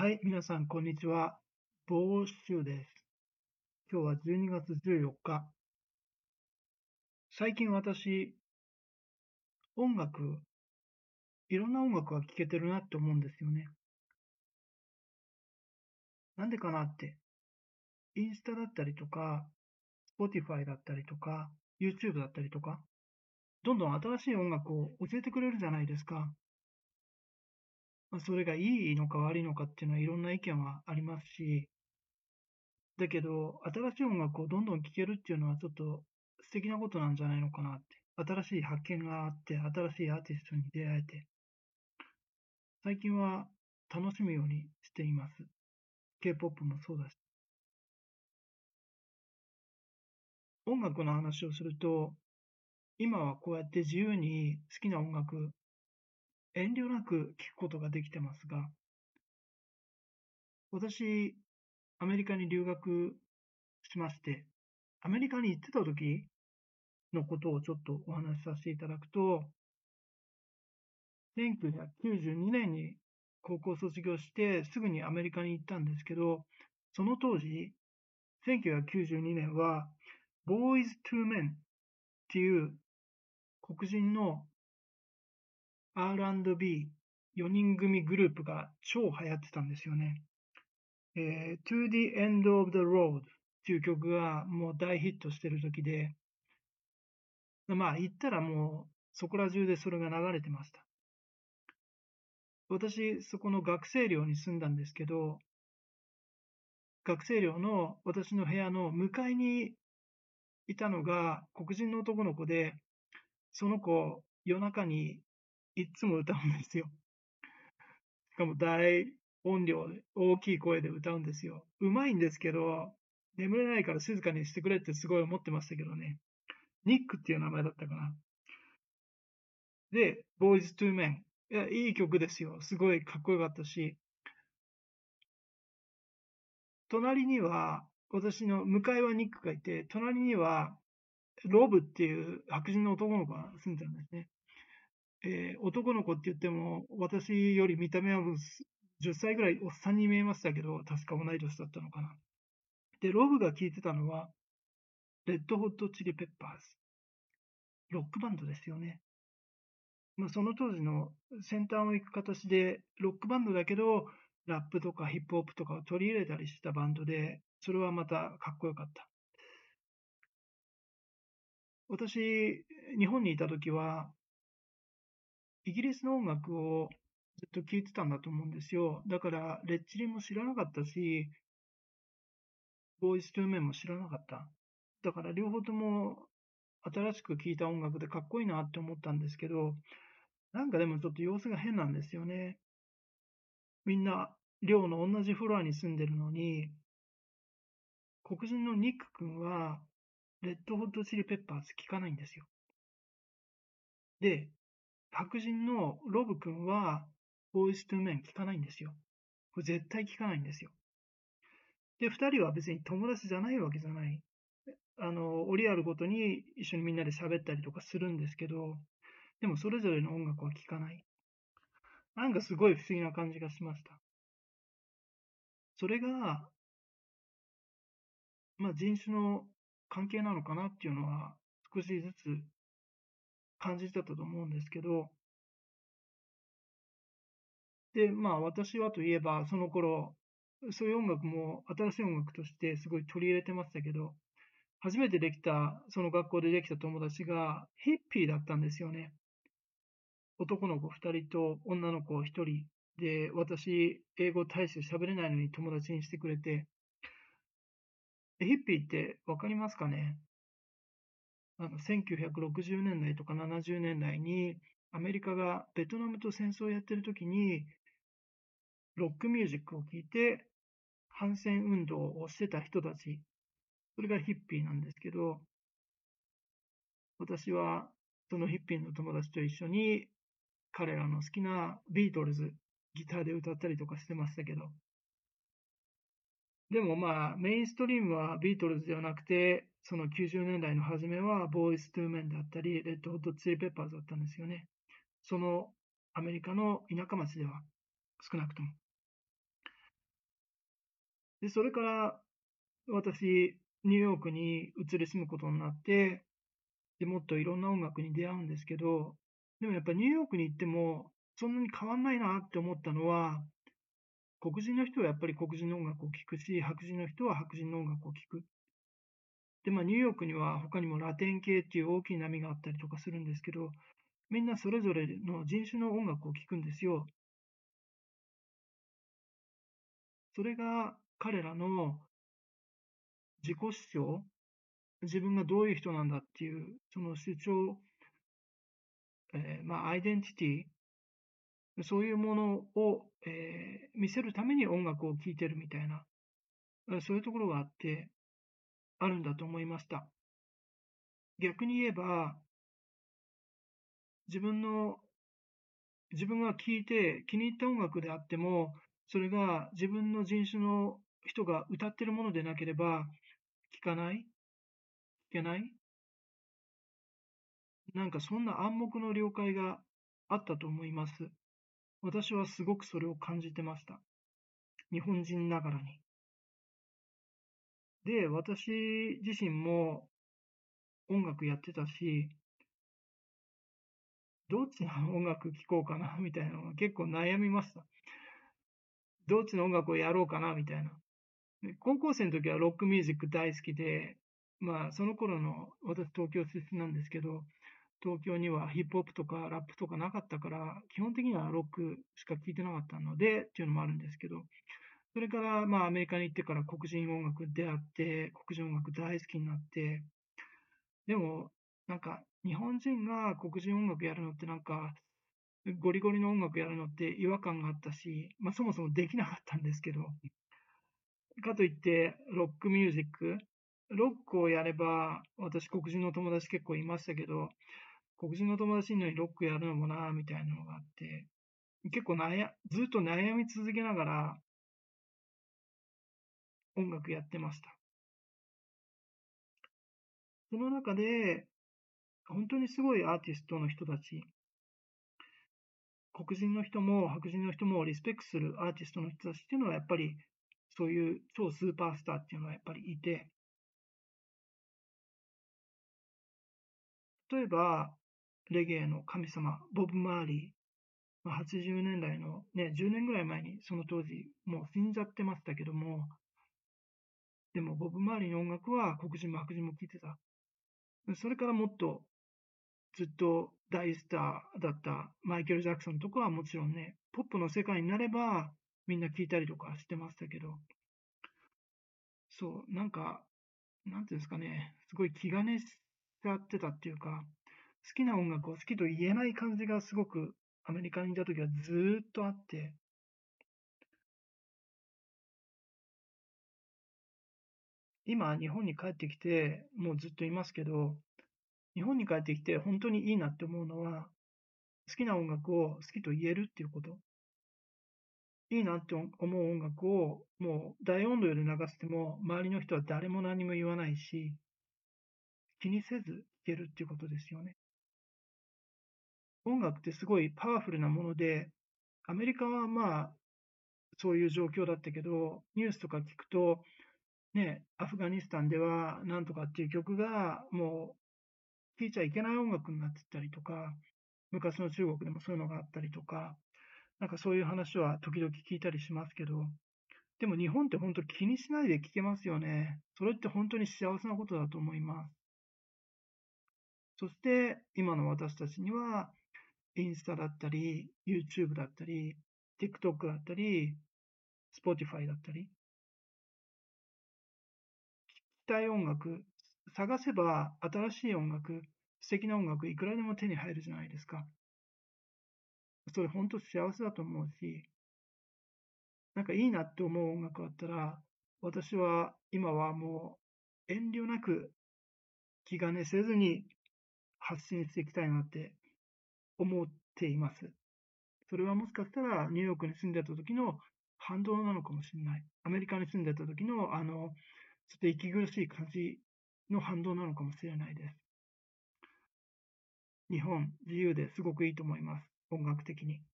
はい、皆さん、こんにちは。ボーシュです。今日は12月14日。最近私、音楽、いろんな音楽が聴けてるなって思うんですよね。なんでかなって。インスタだったりとか、Spotify だったりとか、YouTube だったりとか、どんどん新しい音楽を教えてくれるじゃないですか。まあ、それがいいのか悪いのかっていうのはいろんな意見はありますし、だけど、新しい音楽をどんどん聴けるっていうのはちょっと素敵なことなんじゃないのかなって。新しい発見があって、新しいアーティストに出会えて、最近は楽しむようにしています。K-POP もそうだし。音楽の話をすると、今はこうやって自由に好きな音楽遠慮なく聞くことができてますが、私、アメリカに留学しまして、アメリカに行ってた時のことをちょっとお話しさせていただくと、1992年に高校卒業してすぐにアメリカに行ったんですけど、その当時、1992年は Boys to Men っていう黒人の R&B4 人組グループが超流行ってたんですよね。えー、To the End of the Road っていう曲がもう大ヒットしてる時で、まあ言ったらもうそこら中でそれが流れてました。私、そこの学生寮に住んだんですけど、学生寮の私の部屋の向かいにいたのが黒人の男の子で、その子夜中にいつも歌うんですよ。しかも大音量で、大きい声で歌うんですよ。うまいんですけど、眠れないから静かにしてくれってすごい思ってましたけどね。ニックっていう名前だったかな。で、Boys to Men。いや、いい曲ですよ。すごいかっこよかったし。隣には、私の向かいはニックがいて、隣には、ロブっていう白人の男の子が住んでたんですね。えー、男の子って言っても、私より見た目は10歳ぐらいおっさんに見えましたけど、確か同い年だったのかな。で、ロブが聴いてたのは、レッドホットチリペッパーズ。ロックバンドですよね。まあ、その当時の先端を行く形で、ロックバンドだけど、ラップとかヒップホップとかを取り入れたりしたバンドで、それはまたかっこよかった。私、日本にいた時は、イギリスの音楽をずっと聴いてたんだと思うんですよ。だから、レッチリも知らなかったし、ボーイストゥーメンも知らなかった。だから両方とも新しく聴いた音楽でかっこいいなって思ったんですけど、なんかでもちょっと様子が変なんですよね。みんな寮の同じフロアに住んでるのに、黒人のニック君は、レッドホットチリペッパーズ聴かないんですよ。で、白人のロブ君は、ボーイストゥーメン聞かないんですよ。これ絶対聞かないんですよ。で、二人は別に友達じゃないわけじゃない。あの、折りあるごとに一緒にみんなで喋ったりとかするんですけど、でもそれぞれの音楽は聴かない。なんかすごい不思議な感じがしました。それが、まあ人種の関係なのかなっていうのは少しずつ感じてたと思うんですけど、で、まあ私はといえば、その頃、そういう音楽も新しい音楽としてすごい取り入れてましたけど、初めてできた、その学校でできた友達がヒッピーだったんですよね。男の子二人と女の子一人で、私、英語大して喋れないのに友達にしてくれて、ヒッピーってわかりますかね？あの1960年代とか70年代にアメリカがベトナムと戦争をやってる時にロックミュージックを聴いて反戦運動をしてた人たち、それがヒッピーなんですけど、私はそのヒッピーの友達と一緒に彼らの好きなビートルズ、ギターで歌ったりとかしてましたけど、でもまあ、メインストリームはビートルズではなくて、その90年代の初めは、ボーイス・トゥーメンだったり、レッド・ホット・チリ・ペッパーズだったんですよね。そのアメリカの田舎町では、少なくとも。で、それから私、ニューヨークに移り住むことになって、でもっといろんな音楽に出会うんですけど、でもやっぱニューヨークに行っても、そんなに変わんないなって思ったのは、黒人の人はやっぱり黒人の音楽を聴くし、白人の人は白人の音楽を聴く。で、まあ、ニューヨークには他にもラテン系っていう大きい波があったりとかするんですけど、みんなそれぞれの人種の音楽を聴くんですよ。それが彼らの自己主張、自分がどういう人なんだっていう、その主張、えー、まあ、アイデンティティ、そういうものを、えー、見せるために音楽を聴いてるみたいな、そういうところがあって、あるんだと思いました。逆に言えば、自分の、自分が聴いて気に入った音楽であっても、それが自分の人種の人が歌ってるものでなければ、聞かない聞けないなんかそんな暗黙の了解があったと思います。私はすごくそれを感じてました。日本人ながらに。で、私自身も音楽やってたし、どっちの音楽聴こうかな みたいなのが結構悩みました。どっちの音楽をやろうかなみたいな。高校生の時はロックミュージック大好きで、まあその頃の私東京出身なんですけど、東京にはヒップホップとかラップとかなかったから、基本的にはロックしか聴いてなかったのでっていうのもあるんですけど、それから、まあ、アメリカに行ってから黒人音楽出会って、黒人音楽大好きになって、でも、なんか、日本人が黒人音楽やるのってなんか、ゴリゴリの音楽やるのって違和感があったし、まあ、そもそもできなかったんですけど、かといって、ロックミュージック、ロックをやれば、私黒人の友達結構いましたけど、黒人の友達いのにロックやるのもな、みたいなのがあって、結構悩、ずっと悩み続けながら、音楽やってました。その中で、本当にすごいアーティストの人たち、黒人の人も白人の人もリスペクトするアーティストの人たちっていうのはやっぱりそういう超スーパースターっていうのはやっぱりいて、例えば、レゲエの神様、ボブ・マーリー、80年代のね、10年ぐらい前にその当時もう死んじゃってましたけども、でも、ボブ・マーリーの音楽は黒人も白人も聴いてた。それからもっとずっと大スターだったマイケル・ジャクソンとかはもちろんね、ポップの世界になればみんな聴いたりとかしてましたけど、そう、なんか、なんていうんですかね、すごい気兼ねしちゃってたっていうか、好きな音楽を好きと言えない感じがすごくアメリカにいた時はずっとあって、今、日本に帰ってきて、もうずっといますけど、日本に帰ってきて本当にいいなって思うのは、好きな音楽を好きと言えるっていうこと。いいなって思う音楽をもう大音量で流しても周りの人は誰も何も言わないし、気にせず聴けるっていうことですよね。音楽ってすごいパワフルなもので、アメリカはまあそういう状況だったけど、ニュースとか聞くと、ね、アフガニスタンではなんとかっていう曲がもう聴いちゃいけない音楽になってたりとか、昔の中国でもそういうのがあったりとか、なんかそういう話は時々聞いたりしますけど、でも日本って本当気にしないで聞けますよね。それって本当に幸せなことだと思います。そして今の私たちには、インスタだったり、YouTube だったり、TikTok だったり、Spotify だったり、たい音楽、探せば新しい音楽、素敵な音楽、いくらでも手に入るじゃないですか。それ本当幸せだと思うし、なんかいいなって思う音楽あったら、私は今はもう遠慮なく気兼ねせずに発信していきたいなって思っています。それはもしかしたらニューヨークに住んでた時の反動なのかもしれない。アメリカに住んでた時のあのちょっと息苦しい感じの反動なのかもしれないです。日本、自由ですごくいいと思います。音楽的に。